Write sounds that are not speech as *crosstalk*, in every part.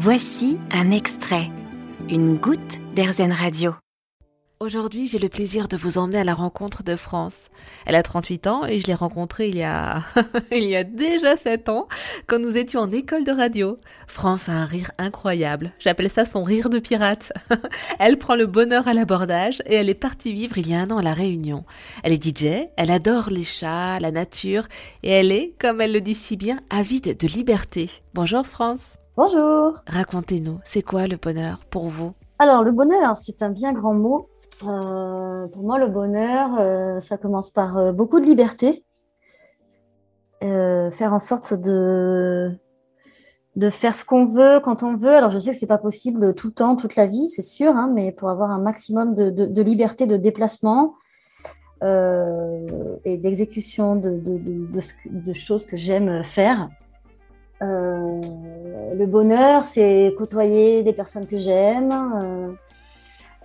Voici un extrait, une goutte d'Airzen Radio. Aujourd'hui, j'ai le plaisir de vous emmener à la rencontre de France. Elle a 38 ans et je l'ai rencontrée il y a *laughs* il y a déjà 7 ans quand nous étions en école de radio. France a un rire incroyable. J'appelle ça son rire de pirate. *laughs* elle prend le bonheur à l'abordage et elle est partie vivre il y a un an à la Réunion. Elle est DJ, elle adore les chats, la nature et elle est, comme elle le dit si bien, avide de liberté. Bonjour France. Bonjour. Racontez-nous, c'est quoi le bonheur pour vous? Alors le bonheur, c'est un bien grand mot euh, pour moi, le bonheur, euh, ça commence par euh, beaucoup de liberté. faire en sorte de, de faire ce qu'on veut quand on veut. Alors, je sais que c'est pas possible tout le temps, toute la vie, c'est sûr, hein, mais pour avoir un maximum de, de, liberté de déplacement et d'exécution de, de, choses que j'aime faire. Le bonheur, c'est côtoyer des personnes que j'aime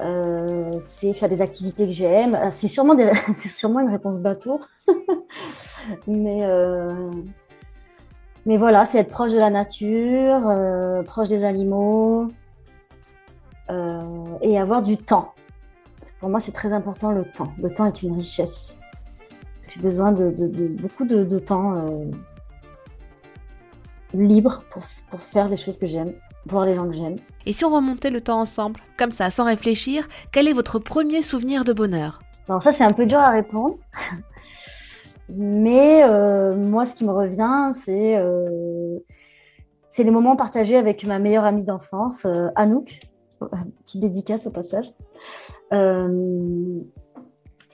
euh, c'est faire des activités que j'aime. Euh, c'est sûrement, *laughs* une réponse bateau. *laughs* mais, euh, mais voilà, c'est être proche de la nature, proche des animaux et avoir du temps. Pour moi, c'est très important le temps. Le temps est une richesse. J'ai besoin de, beaucoup de, temps libre pour, pour faire les choses que j'aime voir les gens que j'aime. Et si on remontait le temps ensemble, comme ça, sans réfléchir, quel est votre premier souvenir de bonheur? Alors ça, c'est un peu dur à répondre. *laughs* Mais euh, moi, ce qui me revient, c'est euh, les moments partagés avec ma meilleure amie d'enfance, euh, Anouk. Petite dédicace au passage. Euh,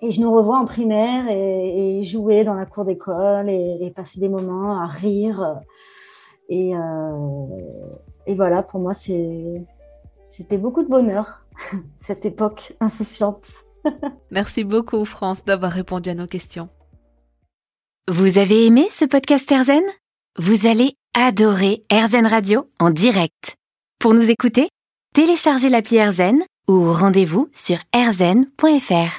et je nous revois en primaire et, jouer dans la cour d'école et, et, passer des moments à rire. Et, et voilà, pour moi, c'était beaucoup de bonheur, *laughs* cette époque insouciante. *laughs* Merci beaucoup, France, d'avoir répondu à nos questions. Vous avez aimé ce podcast Erzen Vous allez adorer Erzen Radio en direct. Pour nous écouter, téléchargez l'appli Erzen ou rendez-vous sur erzen.fr.